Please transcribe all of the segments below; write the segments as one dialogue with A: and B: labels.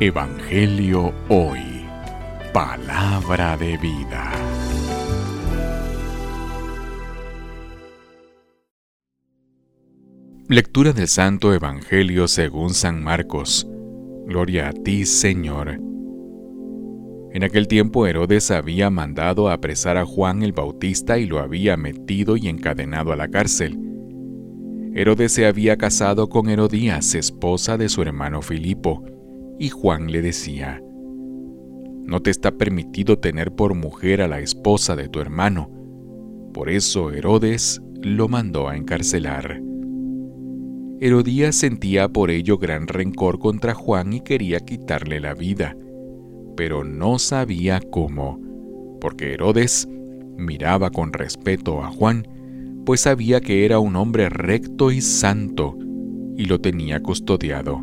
A: Evangelio Hoy. Palabra de vida. Lectura del Santo Evangelio según San Marcos. Gloria a ti, Señor. En aquel tiempo Herodes había mandado apresar a Juan el Bautista y lo había metido y encadenado a la cárcel. Herodes se había casado con Herodías, esposa de su hermano Filipo, y Juan le decía, No te está permitido tener por mujer a la esposa de tu hermano. Por eso Herodes lo mandó a encarcelar. Herodías sentía por ello gran rencor contra Juan y quería quitarle la vida pero no sabía cómo, porque Herodes miraba con respeto a Juan, pues sabía que era un hombre recto y santo, y lo tenía custodiado.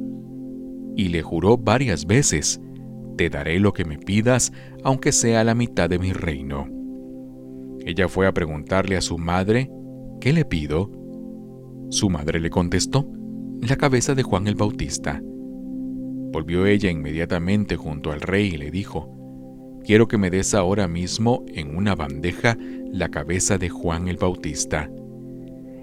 A: Y le juró varias veces, te daré lo que me pidas, aunque sea la mitad de mi reino. Ella fue a preguntarle a su madre, ¿qué le pido? Su madre le contestó, la cabeza de Juan el Bautista. Volvió ella inmediatamente junto al rey y le dijo, Quiero que me des ahora mismo en una bandeja la cabeza de Juan el Bautista.